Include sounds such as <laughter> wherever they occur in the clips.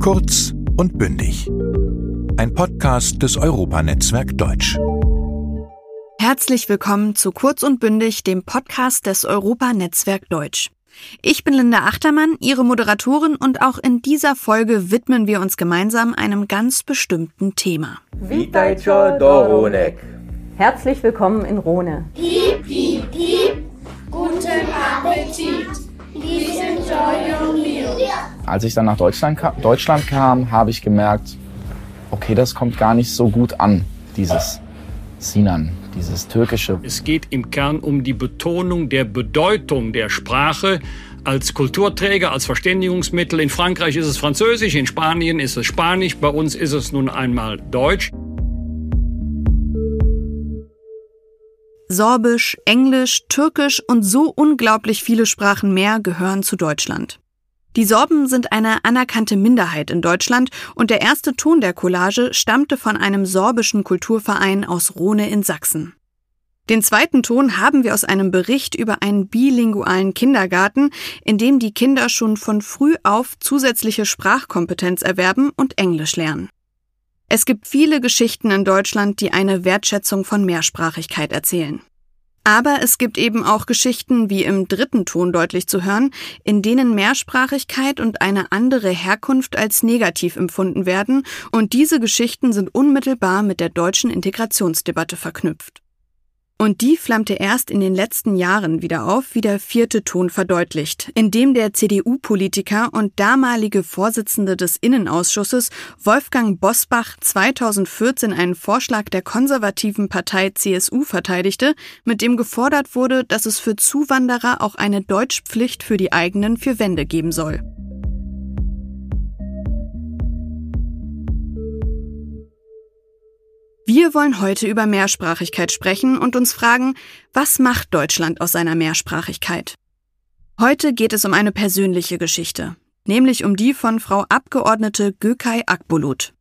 Kurz und bündig. Ein Podcast des Europanetzwerk Deutsch. Herzlich willkommen zu Kurz und bündig, dem Podcast des Europanetzwerk Deutsch. Ich bin Linda Achtermann, Ihre Moderatorin und auch in dieser Folge widmen wir uns gemeinsam einem ganz bestimmten Thema. Witajcie do Ronek. Herzlich willkommen in Rhone. Piep, piep, piep. Guten Appetit. Als ich dann nach Deutschland, ka Deutschland kam, habe ich gemerkt, okay, das kommt gar nicht so gut an, dieses Sinan, dieses türkische. Es geht im Kern um die Betonung der Bedeutung der Sprache als Kulturträger, als Verständigungsmittel. In Frankreich ist es Französisch, in Spanien ist es Spanisch, bei uns ist es nun einmal Deutsch. Sorbisch, Englisch, Türkisch und so unglaublich viele Sprachen mehr gehören zu Deutschland. Die Sorben sind eine anerkannte Minderheit in Deutschland und der erste Ton der Collage stammte von einem sorbischen Kulturverein aus Rhone in Sachsen. Den zweiten Ton haben wir aus einem Bericht über einen bilingualen Kindergarten, in dem die Kinder schon von früh auf zusätzliche Sprachkompetenz erwerben und Englisch lernen. Es gibt viele Geschichten in Deutschland, die eine Wertschätzung von Mehrsprachigkeit erzählen. Aber es gibt eben auch Geschichten, wie im dritten Ton deutlich zu hören, in denen Mehrsprachigkeit und eine andere Herkunft als negativ empfunden werden, und diese Geschichten sind unmittelbar mit der deutschen Integrationsdebatte verknüpft. Und die flammte erst in den letzten Jahren wieder auf, wie der vierte Ton verdeutlicht, indem der CDU-Politiker und damalige Vorsitzende des Innenausschusses Wolfgang Bosbach 2014 einen Vorschlag der konservativen Partei CSU verteidigte, mit dem gefordert wurde, dass es für Zuwanderer auch eine Deutschpflicht für die eigenen vier Wände geben soll. Wir wollen heute über Mehrsprachigkeit sprechen und uns fragen, was macht Deutschland aus seiner Mehrsprachigkeit? Heute geht es um eine persönliche Geschichte, nämlich um die von Frau Abgeordnete Gökay Akbulut.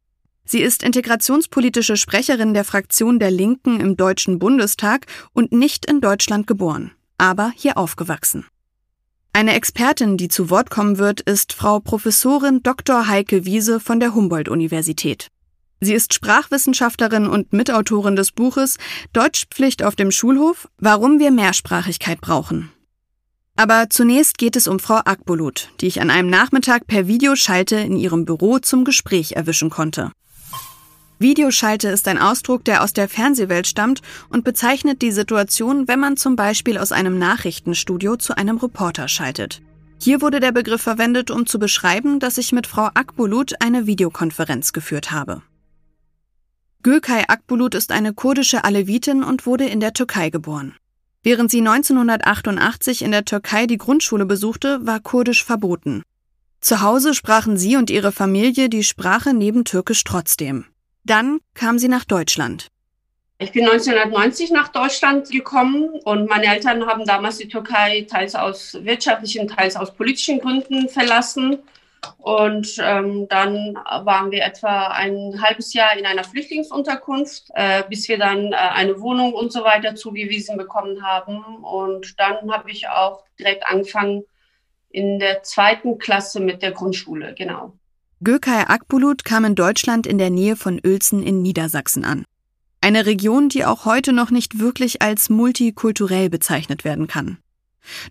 Sie ist integrationspolitische Sprecherin der Fraktion der Linken im Deutschen Bundestag und nicht in Deutschland geboren, aber hier aufgewachsen. Eine Expertin, die zu Wort kommen wird, ist Frau Professorin Dr. Heike Wiese von der Humboldt-Universität. Sie ist Sprachwissenschaftlerin und Mitautorin des Buches Deutschpflicht auf dem Schulhof, warum wir Mehrsprachigkeit brauchen. Aber zunächst geht es um Frau Akbulut, die ich an einem Nachmittag per Videoschalte in ihrem Büro zum Gespräch erwischen konnte. Videoschalte ist ein Ausdruck, der aus der Fernsehwelt stammt und bezeichnet die Situation, wenn man zum Beispiel aus einem Nachrichtenstudio zu einem Reporter schaltet. Hier wurde der Begriff verwendet, um zu beschreiben, dass ich mit Frau Akbulut eine Videokonferenz geführt habe. Gökay Akbulut ist eine kurdische Alevitin und wurde in der Türkei geboren. Während sie 1988 in der Türkei die Grundschule besuchte, war Kurdisch verboten. Zu Hause sprachen sie und ihre Familie die Sprache neben Türkisch trotzdem. Dann kam sie nach Deutschland. Ich bin 1990 nach Deutschland gekommen und meine Eltern haben damals die Türkei teils aus wirtschaftlichen, teils aus politischen Gründen verlassen. Und ähm, dann waren wir etwa ein halbes Jahr in einer Flüchtlingsunterkunft, äh, bis wir dann äh, eine Wohnung und so weiter zugewiesen bekommen haben. Und dann habe ich auch direkt angefangen in der zweiten Klasse mit der Grundschule, genau. Gökay Akbulut kam in Deutschland in der Nähe von Uelzen in Niedersachsen an. Eine Region, die auch heute noch nicht wirklich als multikulturell bezeichnet werden kann.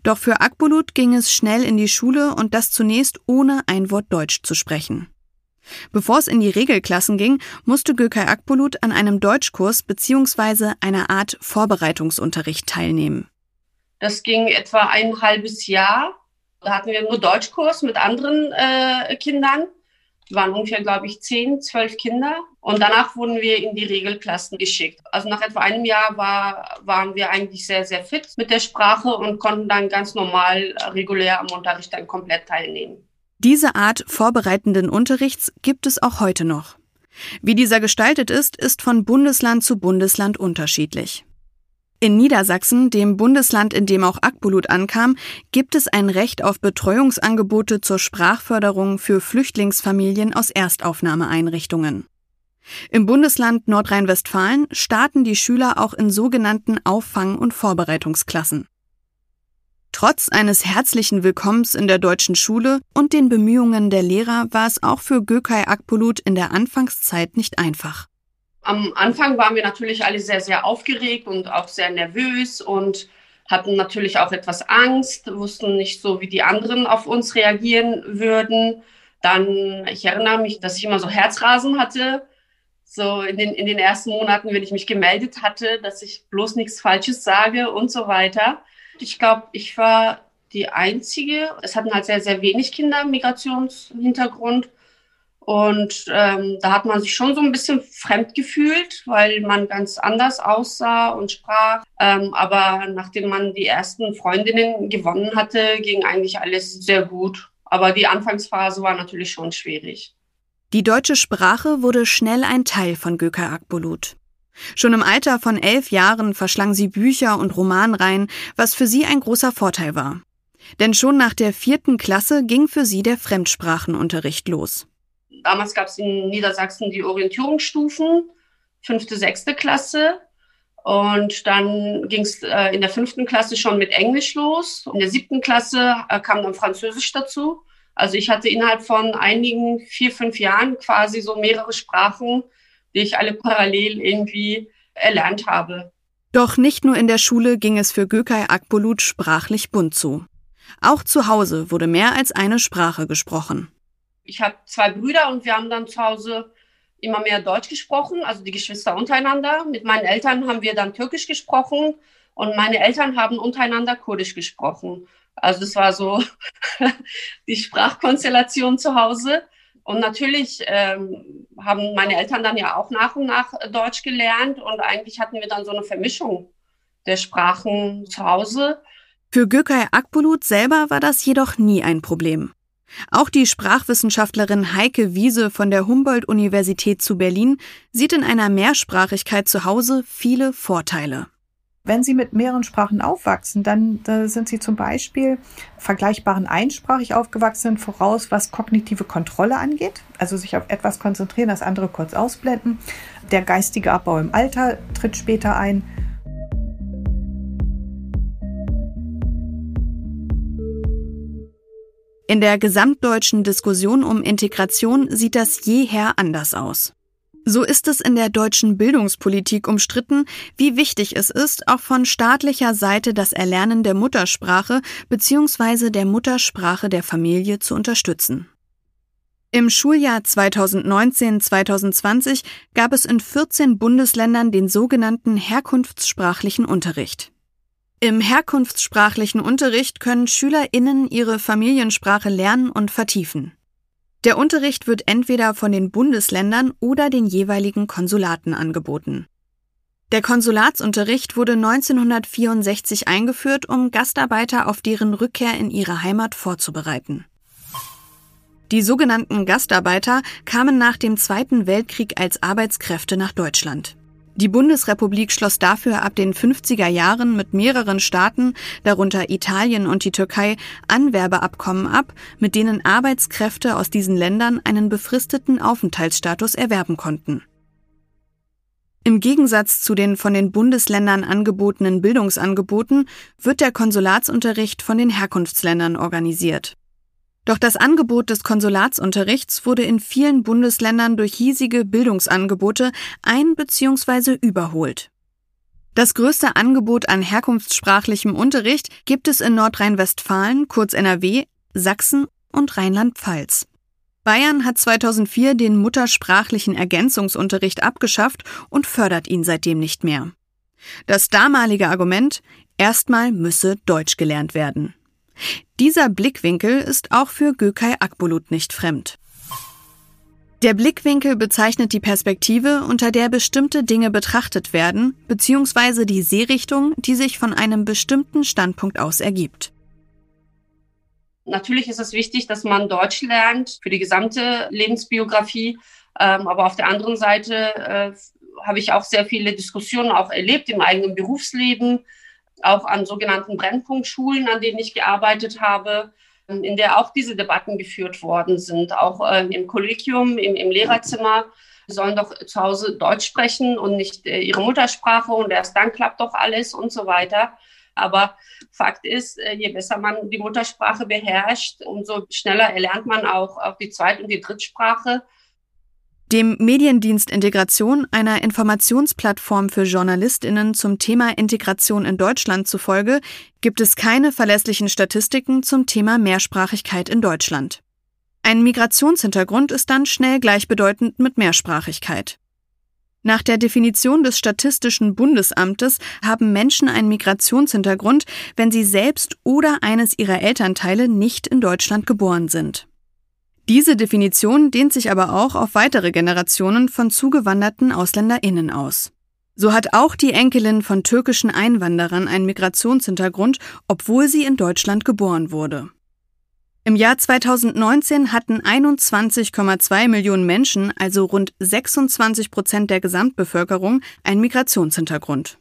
Doch für Akbulut ging es schnell in die Schule und das zunächst ohne ein Wort Deutsch zu sprechen. Bevor es in die Regelklassen ging, musste Gökay Akbulut an einem Deutschkurs bzw. einer Art Vorbereitungsunterricht teilnehmen. Das ging etwa ein halbes Jahr. Da hatten wir nur Deutschkurs mit anderen äh, Kindern waren ungefähr, glaube ich, zehn, zwölf Kinder. Und danach wurden wir in die Regelklassen geschickt. Also nach etwa einem Jahr war, waren wir eigentlich sehr, sehr fit mit der Sprache und konnten dann ganz normal, regulär am Unterricht dann komplett teilnehmen. Diese Art vorbereitenden Unterrichts gibt es auch heute noch. Wie dieser gestaltet ist, ist von Bundesland zu Bundesland unterschiedlich. In Niedersachsen, dem Bundesland, in dem auch Akbulut ankam, gibt es ein Recht auf Betreuungsangebote zur Sprachförderung für Flüchtlingsfamilien aus Erstaufnahmeeinrichtungen. Im Bundesland Nordrhein-Westfalen starten die Schüler auch in sogenannten Auffang- und Vorbereitungsklassen. Trotz eines herzlichen Willkommens in der deutschen Schule und den Bemühungen der Lehrer war es auch für Gökay Akbulut in der Anfangszeit nicht einfach. Am Anfang waren wir natürlich alle sehr, sehr aufgeregt und auch sehr nervös und hatten natürlich auch etwas Angst, wussten nicht so, wie die anderen auf uns reagieren würden. Dann, ich erinnere mich, dass ich immer so Herzrasen hatte, so in den, in den ersten Monaten, wenn ich mich gemeldet hatte, dass ich bloß nichts Falsches sage und so weiter. Ich glaube, ich war die Einzige. Es hatten halt sehr, sehr wenig Kinder Migrationshintergrund. Und ähm, da hat man sich schon so ein bisschen fremd gefühlt, weil man ganz anders aussah und sprach. Ähm, aber nachdem man die ersten Freundinnen gewonnen hatte, ging eigentlich alles sehr gut. Aber die Anfangsphase war natürlich schon schwierig. Die deutsche Sprache wurde schnell ein Teil von Gökay Akbulut. Schon im Alter von elf Jahren verschlang sie Bücher und Romanreihen, was für sie ein großer Vorteil war. Denn schon nach der vierten Klasse ging für sie der Fremdsprachenunterricht los. Damals gab es in Niedersachsen die Orientierungsstufen, fünfte, sechste Klasse. Und dann ging es äh, in der fünften Klasse schon mit Englisch los. In der siebten Klasse äh, kam dann Französisch dazu. Also ich hatte innerhalb von einigen vier, fünf Jahren quasi so mehrere Sprachen, die ich alle parallel irgendwie erlernt habe. Doch nicht nur in der Schule ging es für Gökay Akbulut sprachlich bunt zu. Auch zu Hause wurde mehr als eine Sprache gesprochen ich habe zwei Brüder und wir haben dann zu Hause immer mehr Deutsch gesprochen, also die Geschwister untereinander. Mit meinen Eltern haben wir dann Türkisch gesprochen und meine Eltern haben untereinander Kurdisch gesprochen. Also das war so <laughs> die Sprachkonstellation zu Hause. Und natürlich ähm, haben meine Eltern dann ja auch nach und nach Deutsch gelernt und eigentlich hatten wir dann so eine Vermischung der Sprachen zu Hause. Für Gökay Akbulut selber war das jedoch nie ein Problem. Auch die Sprachwissenschaftlerin Heike Wiese von der Humboldt-Universität zu Berlin sieht in einer Mehrsprachigkeit zu Hause viele Vorteile. Wenn Sie mit mehreren Sprachen aufwachsen, dann äh, sind Sie zum Beispiel vergleichbaren einsprachig aufgewachsen voraus, was kognitive Kontrolle angeht, also sich auf etwas konzentrieren, das andere kurz ausblenden. Der geistige Abbau im Alter tritt später ein. In der gesamtdeutschen Diskussion um Integration sieht das jeher anders aus. So ist es in der deutschen Bildungspolitik umstritten, wie wichtig es ist, auch von staatlicher Seite das Erlernen der Muttersprache bzw. der Muttersprache der Familie zu unterstützen. Im Schuljahr 2019-2020 gab es in 14 Bundesländern den sogenannten herkunftssprachlichen Unterricht. Im herkunftssprachlichen Unterricht können SchülerInnen ihre Familiensprache lernen und vertiefen. Der Unterricht wird entweder von den Bundesländern oder den jeweiligen Konsulaten angeboten. Der Konsulatsunterricht wurde 1964 eingeführt, um Gastarbeiter auf deren Rückkehr in ihre Heimat vorzubereiten. Die sogenannten Gastarbeiter kamen nach dem Zweiten Weltkrieg als Arbeitskräfte nach Deutschland. Die Bundesrepublik schloss dafür ab den 50er Jahren mit mehreren Staaten, darunter Italien und die Türkei, Anwerbeabkommen ab, mit denen Arbeitskräfte aus diesen Ländern einen befristeten Aufenthaltsstatus erwerben konnten. Im Gegensatz zu den von den Bundesländern angebotenen Bildungsangeboten wird der Konsulatsunterricht von den Herkunftsländern organisiert. Doch das Angebot des Konsulatsunterrichts wurde in vielen Bundesländern durch hiesige Bildungsangebote ein- bzw. überholt. Das größte Angebot an herkunftssprachlichem Unterricht gibt es in Nordrhein-Westfalen, kurz NRW, Sachsen und Rheinland-Pfalz. Bayern hat 2004 den muttersprachlichen Ergänzungsunterricht abgeschafft und fördert ihn seitdem nicht mehr. Das damalige Argument, erstmal müsse Deutsch gelernt werden. Dieser Blickwinkel ist auch für Gökay Akbulut nicht fremd. Der Blickwinkel bezeichnet die Perspektive, unter der bestimmte Dinge betrachtet werden, beziehungsweise die Sehrichtung, die sich von einem bestimmten Standpunkt aus ergibt. Natürlich ist es wichtig, dass man Deutsch lernt für die gesamte Lebensbiografie. Ähm, aber auf der anderen Seite äh, habe ich auch sehr viele Diskussionen auch erlebt im eigenen Berufsleben auch an sogenannten Brennpunktschulen, an denen ich gearbeitet habe, in der auch diese Debatten geführt worden sind, auch äh, im Kollegium, im, im Lehrerzimmer. Sie sollen doch zu Hause Deutsch sprechen und nicht äh, ihre Muttersprache und erst dann klappt doch alles und so weiter. Aber Fakt ist, äh, je besser man die Muttersprache beherrscht, umso schneller erlernt man auch, auch die Zweit- und die Drittsprache. Dem Mediendienst Integration, einer Informationsplattform für Journalistinnen zum Thema Integration in Deutschland zufolge, gibt es keine verlässlichen Statistiken zum Thema Mehrsprachigkeit in Deutschland. Ein Migrationshintergrund ist dann schnell gleichbedeutend mit Mehrsprachigkeit. Nach der Definition des Statistischen Bundesamtes haben Menschen einen Migrationshintergrund, wenn sie selbst oder eines ihrer Elternteile nicht in Deutschland geboren sind. Diese Definition dehnt sich aber auch auf weitere Generationen von zugewanderten Ausländerinnen aus. So hat auch die Enkelin von türkischen Einwanderern einen Migrationshintergrund, obwohl sie in Deutschland geboren wurde. Im Jahr 2019 hatten 21,2 Millionen Menschen, also rund 26 Prozent der Gesamtbevölkerung, einen Migrationshintergrund.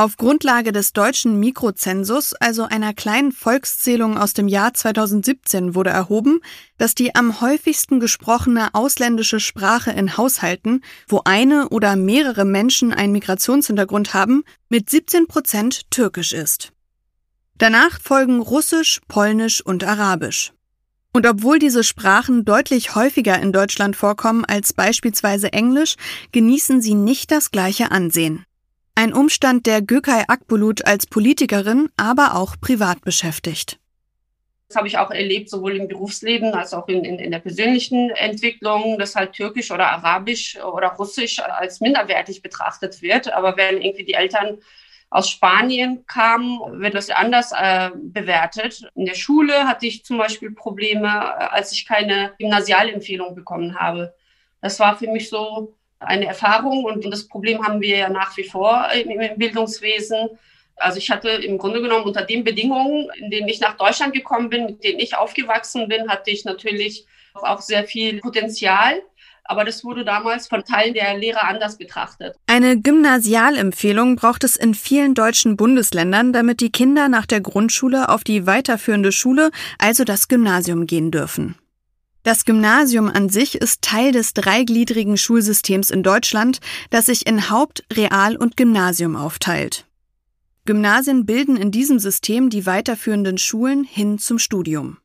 Auf Grundlage des deutschen Mikrozensus, also einer kleinen Volkszählung aus dem Jahr 2017, wurde erhoben, dass die am häufigsten gesprochene ausländische Sprache in Haushalten, wo eine oder mehrere Menschen einen Migrationshintergrund haben, mit 17 Prozent türkisch ist. Danach folgen Russisch, Polnisch und Arabisch. Und obwohl diese Sprachen deutlich häufiger in Deutschland vorkommen als beispielsweise Englisch, genießen sie nicht das gleiche Ansehen. Ein Umstand, der Gökay Akbulut als Politikerin, aber auch privat beschäftigt. Das habe ich auch erlebt, sowohl im Berufsleben als auch in, in, in, der persönlichen Entwicklung, dass halt Türkisch oder Arabisch oder Russisch als minderwertig betrachtet wird. Aber wenn irgendwie die Eltern aus Spanien kam, wird das anders äh, bewertet. In der Schule hatte ich zum Beispiel Probleme, äh, als ich keine Gymnasialempfehlung bekommen habe. Das war für mich so eine Erfahrung und das Problem haben wir ja nach wie vor im, Bildungswesen. Also ich hatte im Grunde genommen unter den Bedingungen, in denen ich nach Deutschland gekommen bin, mit denen ich aufgewachsen bin, hatte ich natürlich auch sehr viel Potenzial aber das wurde damals von Teilen der Lehrer anders betrachtet. Eine Gymnasialempfehlung braucht es in vielen deutschen Bundesländern, damit die Kinder nach der Grundschule auf die weiterführende Schule, also das Gymnasium, gehen dürfen. Das Gymnasium an sich ist Teil des dreigliedrigen Schulsystems in Deutschland, das sich in Haupt-, Real- und Gymnasium aufteilt. Gymnasien bilden in diesem System die weiterführenden Schulen hin zum Studium.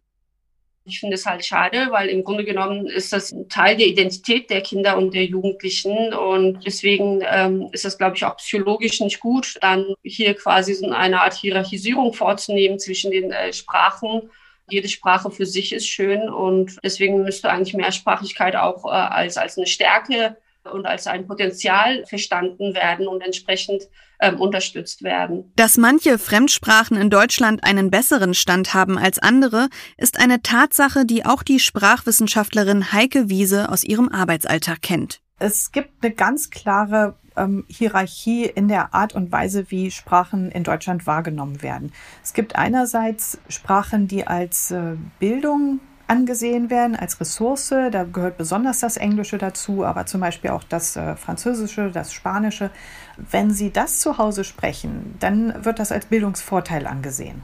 Ich finde es halt schade, weil im Grunde genommen ist das ein Teil der Identität der Kinder und der Jugendlichen. Und deswegen ähm, ist das, glaube ich, auch psychologisch nicht gut, dann hier quasi so eine Art Hierarchisierung vorzunehmen zwischen den äh, Sprachen. Jede Sprache für sich ist schön und deswegen müsste eigentlich Mehrsprachigkeit auch äh, als, als eine Stärke und als ein Potenzial verstanden werden und entsprechend ähm, unterstützt werden. Dass manche Fremdsprachen in Deutschland einen besseren Stand haben als andere, ist eine Tatsache, die auch die Sprachwissenschaftlerin Heike Wiese aus ihrem Arbeitsalltag kennt. Es gibt eine ganz klare ähm, Hierarchie in der Art und Weise, wie Sprachen in Deutschland wahrgenommen werden. Es gibt einerseits Sprachen, die als äh, Bildung angesehen werden als Ressource. Da gehört besonders das Englische dazu, aber zum Beispiel auch das äh, Französische, das Spanische. Wenn Sie das zu Hause sprechen, dann wird das als Bildungsvorteil angesehen.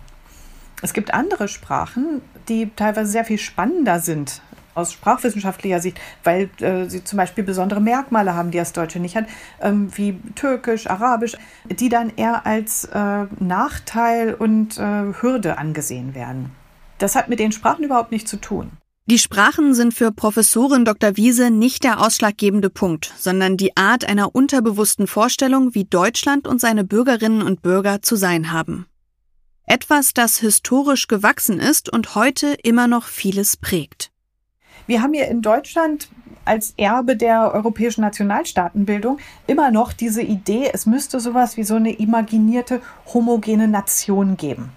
Es gibt andere Sprachen, die teilweise sehr viel spannender sind aus sprachwissenschaftlicher Sicht, weil äh, sie zum Beispiel besondere Merkmale haben, die das Deutsche nicht hat, ähm, wie Türkisch, Arabisch, die dann eher als äh, Nachteil und äh, Hürde angesehen werden. Das hat mit den Sprachen überhaupt nichts zu tun. Die Sprachen sind für Professorin Dr. Wiese nicht der ausschlaggebende Punkt, sondern die Art einer unterbewussten Vorstellung, wie Deutschland und seine Bürgerinnen und Bürger zu sein haben. Etwas, das historisch gewachsen ist und heute immer noch vieles prägt. Wir haben hier in Deutschland als Erbe der europäischen Nationalstaatenbildung immer noch diese Idee, es müsste sowas wie so eine imaginierte homogene Nation geben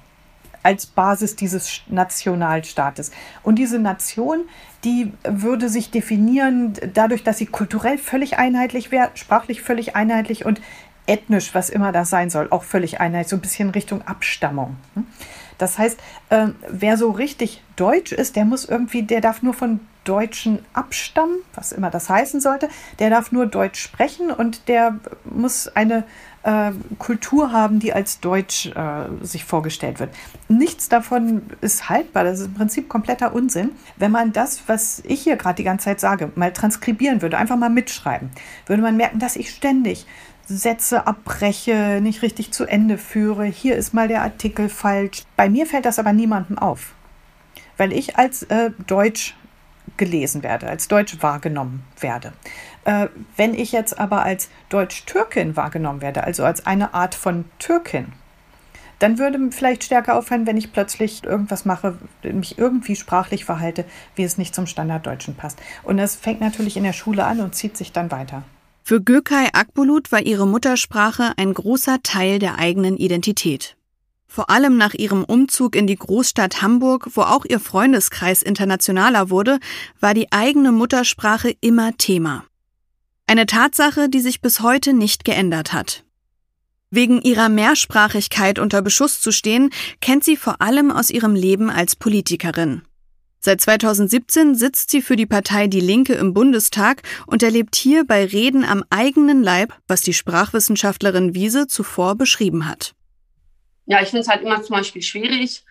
als Basis dieses Nationalstaates. Und diese Nation, die würde sich definieren dadurch, dass sie kulturell völlig einheitlich wäre, sprachlich völlig einheitlich und ethnisch, was immer das sein soll, auch völlig einheitlich, so ein bisschen Richtung Abstammung. Das heißt, äh, wer so richtig deutsch ist, der muss irgendwie, der darf nur von Deutschen abstammen, was immer das heißen sollte. Der darf nur Deutsch sprechen und der muss eine äh, Kultur haben, die als Deutsch äh, sich vorgestellt wird. Nichts davon ist haltbar. Das ist im Prinzip kompletter Unsinn. Wenn man das, was ich hier gerade die ganze Zeit sage, mal transkribieren würde, einfach mal mitschreiben, würde man merken, dass ich ständig Sätze abbreche, nicht richtig zu Ende führe. Hier ist mal der Artikel falsch. Bei mir fällt das aber niemandem auf, weil ich als äh, Deutsch gelesen werde, als Deutsch wahrgenommen werde. Äh, wenn ich jetzt aber als Deutsch-Türkin wahrgenommen werde, also als eine Art von Türkin, dann würde vielleicht stärker auffallen, wenn ich plötzlich irgendwas mache, mich irgendwie sprachlich verhalte, wie es nicht zum Standarddeutschen passt. Und das fängt natürlich in der Schule an und zieht sich dann weiter. Für Gökay Akbulut war ihre Muttersprache ein großer Teil der eigenen Identität. Vor allem nach ihrem Umzug in die Großstadt Hamburg, wo auch ihr Freundeskreis internationaler wurde, war die eigene Muttersprache immer Thema. Eine Tatsache, die sich bis heute nicht geändert hat. Wegen ihrer Mehrsprachigkeit unter Beschuss zu stehen, kennt sie vor allem aus ihrem Leben als Politikerin. Seit 2017 sitzt sie für die Partei Die Linke im Bundestag und erlebt hier bei Reden am eigenen Leib, was die Sprachwissenschaftlerin Wiese zuvor beschrieben hat. Ja, ich finde es halt immer zum Beispiel schwierig,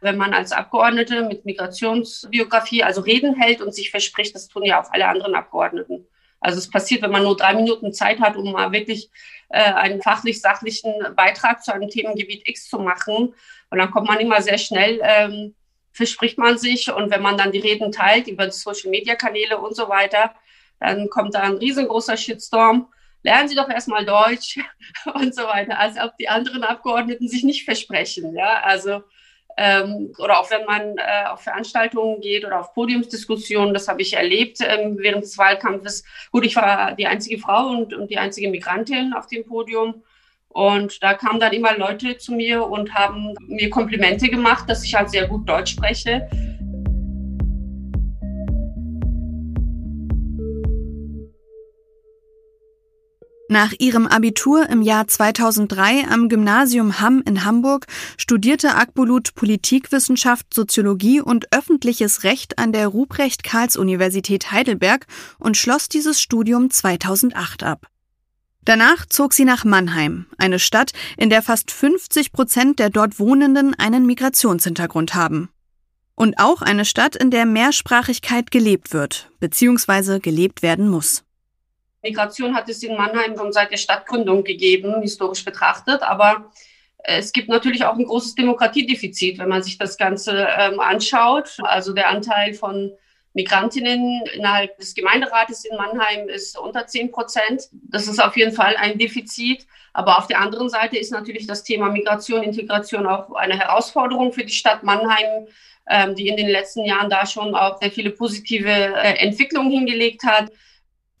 wenn man als Abgeordnete mit Migrationsbiografie also Reden hält und sich verspricht, das tun ja auch alle anderen Abgeordneten. Also es passiert, wenn man nur drei Minuten Zeit hat, um mal wirklich äh, einen fachlich-sachlichen Beitrag zu einem Themengebiet X zu machen. Und dann kommt man immer sehr schnell ähm, verspricht man sich. Und wenn man dann die Reden teilt über Social-Media-Kanäle und so weiter, dann kommt da ein riesengroßer Shitstorm. Lernen Sie doch erstmal Deutsch <laughs> und so weiter, als ob die anderen Abgeordneten sich nicht versprechen. Ja, also ähm, oder auch wenn man äh, auf Veranstaltungen geht oder auf Podiumsdiskussionen, das habe ich erlebt ähm, während des Wahlkampfes. Gut, ich war die einzige Frau und, und die einzige Migrantin auf dem Podium. Und da kamen dann immer Leute zu mir und haben mir Komplimente gemacht, dass ich halt sehr gut Deutsch spreche. Nach ihrem Abitur im Jahr 2003 am Gymnasium Hamm in Hamburg studierte Akbulut Politikwissenschaft, Soziologie und öffentliches Recht an der Ruprecht-Karls-Universität Heidelberg und schloss dieses Studium 2008 ab. Danach zog sie nach Mannheim, eine Stadt, in der fast 50 Prozent der dort Wohnenden einen Migrationshintergrund haben. Und auch eine Stadt, in der Mehrsprachigkeit gelebt wird, bzw. gelebt werden muss. Migration hat es in Mannheim schon seit der Stadtgründung gegeben, historisch betrachtet, aber es gibt natürlich auch ein großes Demokratiedefizit, wenn man sich das Ganze ähm, anschaut. Also der Anteil von Migrantinnen innerhalb des Gemeinderates in Mannheim ist unter 10 Prozent. Das ist auf jeden Fall ein Defizit. Aber auf der anderen Seite ist natürlich das Thema Migration, Integration auch eine Herausforderung für die Stadt Mannheim, ähm, die in den letzten Jahren da schon auch sehr viele positive äh, Entwicklungen hingelegt hat.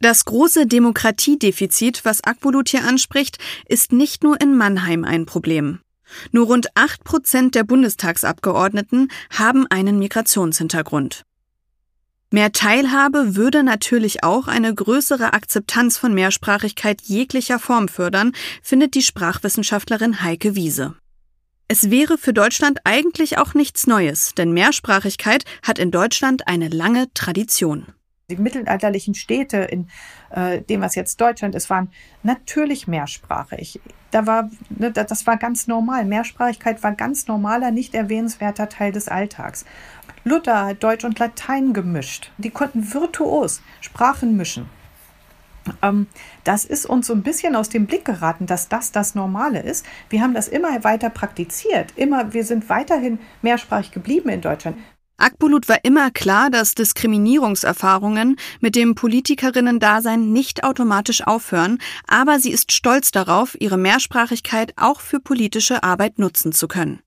Das große Demokratiedefizit, was Akbulut hier anspricht, ist nicht nur in Mannheim ein Problem. Nur rund acht Prozent der Bundestagsabgeordneten haben einen Migrationshintergrund. Mehr Teilhabe würde natürlich auch eine größere Akzeptanz von Mehrsprachigkeit jeglicher Form fördern, findet die Sprachwissenschaftlerin Heike Wiese. Es wäre für Deutschland eigentlich auch nichts Neues, denn Mehrsprachigkeit hat in Deutschland eine lange Tradition. Die mittelalterlichen Städte, in äh, dem was jetzt Deutschland ist, waren natürlich mehrsprachig. Da war, ne, das war ganz normal. Mehrsprachigkeit war ganz normaler, nicht erwähnenswerter Teil des Alltags. Luther hat Deutsch und Latein gemischt. Die konnten virtuos Sprachen mischen. Ähm, das ist uns so ein bisschen aus dem Blick geraten, dass das das Normale ist. Wir haben das immer weiter praktiziert. Immer, wir sind weiterhin mehrsprachig geblieben in Deutschland. Akbulut war immer klar, dass Diskriminierungserfahrungen mit dem Politikerinnen-Dasein nicht automatisch aufhören, aber sie ist stolz darauf, ihre Mehrsprachigkeit auch für politische Arbeit nutzen zu können.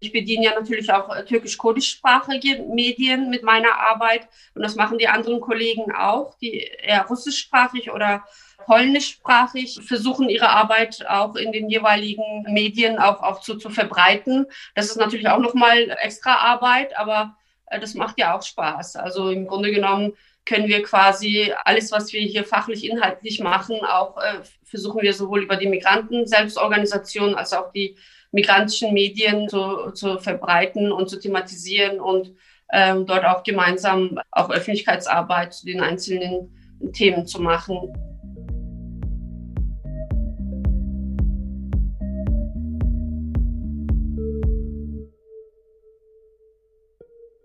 Ich bediene ja natürlich auch äh, türkisch-kurdischsprachige Medien mit meiner Arbeit und das machen die anderen Kollegen auch, die eher russischsprachig oder polnischsprachig versuchen, ihre Arbeit auch in den jeweiligen Medien auch, auch zu, zu verbreiten. Das ist natürlich auch nochmal extra Arbeit, aber das macht ja auch Spaß. Also im Grunde genommen können wir quasi alles, was wir hier fachlich, inhaltlich machen, auch äh, versuchen wir sowohl über die Migranten-Selbstorganisation als auch die migrantischen Medien zu, zu verbreiten und zu thematisieren und ähm, dort auch gemeinsam auch Öffentlichkeitsarbeit zu den einzelnen Themen zu machen.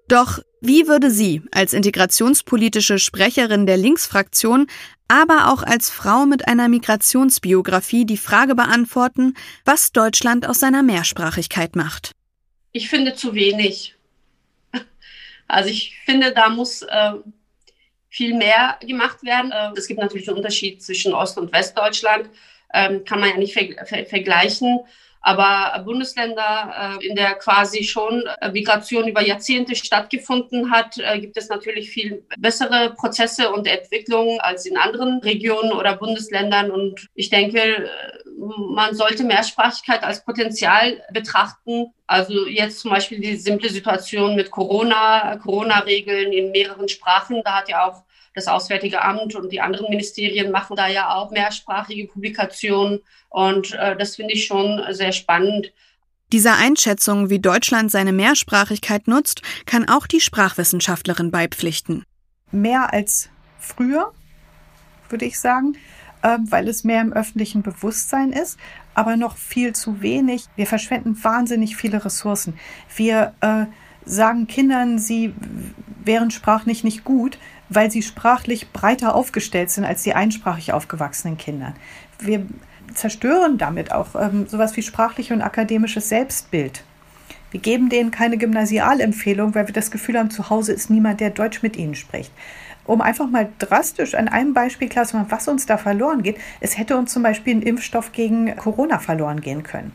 Doch wie würde sie als integrationspolitische Sprecherin der Linksfraktion, aber auch als Frau mit einer Migrationsbiografie die Frage beantworten, was Deutschland aus seiner Mehrsprachigkeit macht? Ich finde zu wenig. Also ich finde, da muss äh, viel mehr gemacht werden. Äh, es gibt natürlich einen Unterschied zwischen Ost- und Westdeutschland, ähm, kann man ja nicht ver ver vergleichen. Aber Bundesländer, äh, in der quasi schon äh, Migration über Jahrzehnte stattgefunden hat, äh, gibt es natürlich viel bessere Prozesse und Entwicklungen als in anderen Regionen oder Bundesländern. Und ich denke, man sollte Mehrsprachigkeit als Potenzial betrachten. Also jetzt zum Beispiel die simple Situation mit Corona, Corona-Regeln in mehreren Sprachen. Da hat ja auch das Auswärtige Amt und die anderen Ministerien machen da ja auch mehrsprachige Publikationen. Und äh, das finde ich schon sehr spannend. Dieser Einschätzung, wie Deutschland seine Mehrsprachigkeit nutzt, kann auch die Sprachwissenschaftlerin beipflichten. Mehr als früher, würde ich sagen, äh, weil es mehr im öffentlichen Bewusstsein ist, aber noch viel zu wenig. Wir verschwenden wahnsinnig viele Ressourcen. Wir äh, sagen Kindern, sie wären sprachlich nicht gut, weil sie sprachlich breiter aufgestellt sind als die einsprachig aufgewachsenen Kinder. Wir zerstören damit auch ähm, sowas wie sprachliche und akademisches Selbstbild. Wir geben denen keine Gymnasialempfehlung, weil wir das Gefühl haben, zu Hause ist niemand, der Deutsch mit ihnen spricht. Um einfach mal drastisch an einem Beispiel klar zu machen, was uns da verloren geht. Es hätte uns zum Beispiel ein Impfstoff gegen Corona verloren gehen können.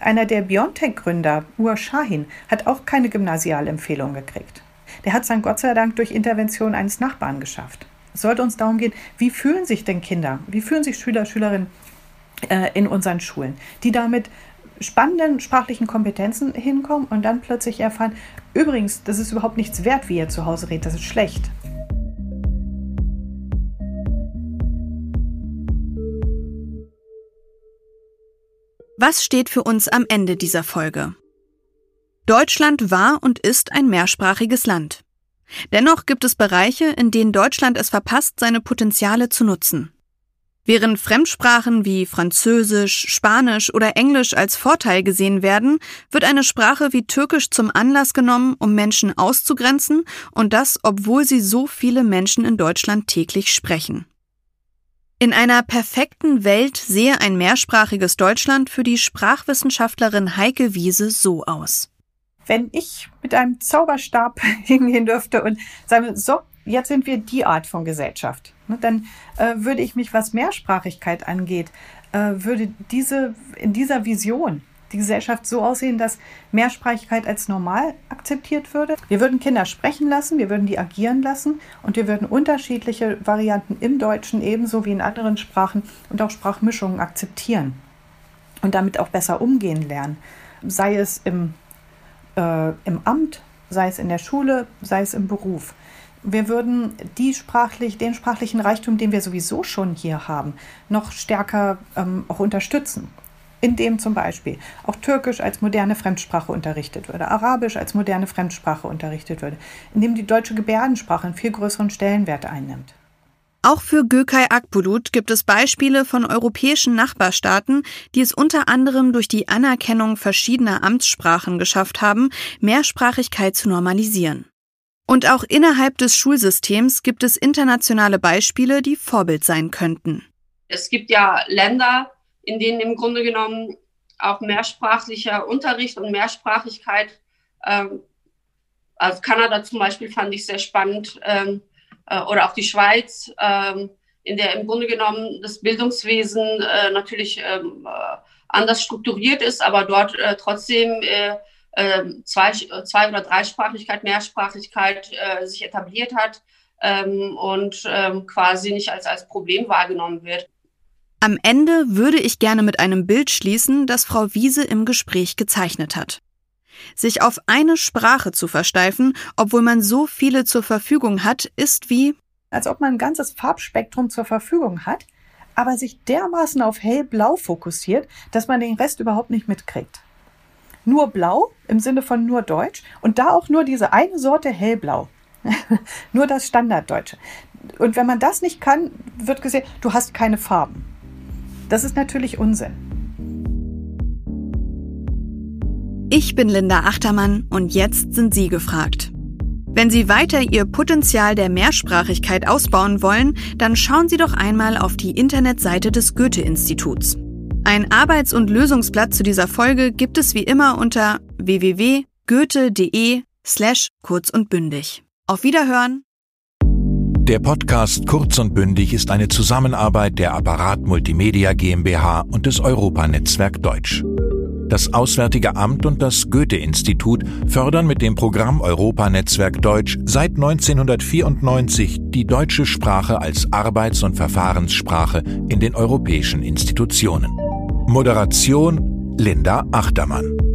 Einer der BioNTech-Gründer, Ur Shahin, hat auch keine Gymnasialempfehlung gekriegt. Der hat es dann Gott sei Dank durch Intervention eines Nachbarn geschafft. Es sollte uns darum gehen, wie fühlen sich denn Kinder, wie fühlen sich Schüler, Schülerinnen äh, in unseren Schulen, die damit spannenden sprachlichen Kompetenzen hinkommen und dann plötzlich erfahren, übrigens, das ist überhaupt nichts wert, wie ihr zu Hause redet, das ist schlecht. Was steht für uns am Ende dieser Folge? Deutschland war und ist ein mehrsprachiges Land. Dennoch gibt es Bereiche, in denen Deutschland es verpasst, seine Potenziale zu nutzen. Während Fremdsprachen wie Französisch, Spanisch oder Englisch als Vorteil gesehen werden, wird eine Sprache wie Türkisch zum Anlass genommen, um Menschen auszugrenzen, und das, obwohl sie so viele Menschen in Deutschland täglich sprechen. In einer perfekten Welt sehe ein mehrsprachiges Deutschland für die Sprachwissenschaftlerin Heike Wiese so aus wenn ich mit einem Zauberstab <laughs> hingehen dürfte und sagen, so, jetzt sind wir die Art von Gesellschaft, ne, dann äh, würde ich mich, was Mehrsprachigkeit angeht, äh, würde diese, in dieser Vision die Gesellschaft so aussehen, dass Mehrsprachigkeit als normal akzeptiert würde. Wir würden Kinder sprechen lassen, wir würden die agieren lassen und wir würden unterschiedliche Varianten im Deutschen ebenso wie in anderen Sprachen und auch Sprachmischungen akzeptieren und damit auch besser umgehen lernen. Sei es im äh, im Amt, sei es in der Schule, sei es im Beruf. Wir würden die sprachlich, den sprachlichen Reichtum, den wir sowieso schon hier haben, noch stärker ähm, auch unterstützen. Indem zum Beispiel auch Türkisch als moderne Fremdsprache unterrichtet würde, Arabisch als moderne Fremdsprache unterrichtet würde, indem die deutsche Gebärdensprache einen viel größeren Stellenwert einnimmt. Auch für Gökay Akbulut gibt es Beispiele von europäischen Nachbarstaaten, die es unter anderem durch die Anerkennung verschiedener Amtssprachen geschafft haben, Mehrsprachigkeit zu normalisieren. Und auch innerhalb des Schulsystems gibt es internationale Beispiele, die Vorbild sein könnten. Es gibt ja Länder, in denen im Grunde genommen auch mehrsprachlicher Unterricht und Mehrsprachigkeit, ähm, also Kanada zum Beispiel fand ich sehr spannend, ähm, äh, oder auch die Schweiz, ähm, in der im Grunde genommen das Bildungswesen äh, natürlich ähm, äh, anders strukturiert ist, aber dort äh, trotzdem äh, ähm, zwei, zwei- oder Dreisprachigkeit, Mehrsprachigkeit äh, sich etabliert hat ähm, und quasi nicht als, als Problem wahrgenommen wird. Am Ende würde ich gerne mit einem Bild schließen, das Frau Wiese im Gespräch gezeichnet hat. Sich auf eine Sprache zu versteifen, obwohl man so viele zur Verfügung hat, ist wie als ob man ein ganzes Farbspektrum zur Verfügung hat, aber sich dermaßen auf hellblau fokussiert, dass man den Rest überhaupt nicht mitkriegt. Nur blau im Sinne von nur Deutsch und da auch nur diese eine Sorte hellblau. <laughs> nur das Standarddeutsche. Und wenn man das nicht kann, wird gesehen, du hast keine Farben. Das ist natürlich Unsinn. Ich bin Linda Achtermann und jetzt sind Sie gefragt. Wenn Sie weiter Ihr Potenzial der Mehrsprachigkeit ausbauen wollen, dann schauen Sie doch einmal auf die Internetseite des Goethe-Instituts. Ein Arbeits- und Lösungsblatt zu dieser Folge gibt es wie immer unter www.goethe.de slash kurz und bündig. Auf Wiederhören! Der Podcast Kurz und Bündig ist eine Zusammenarbeit der Apparat Multimedia GmbH und des Europanetzwerk Deutsch. Das Auswärtige Amt und das Goethe-Institut fördern mit dem Programm Europanetzwerk Deutsch seit 1994 die deutsche Sprache als Arbeits- und Verfahrenssprache in den europäischen Institutionen. Moderation Linda Achtermann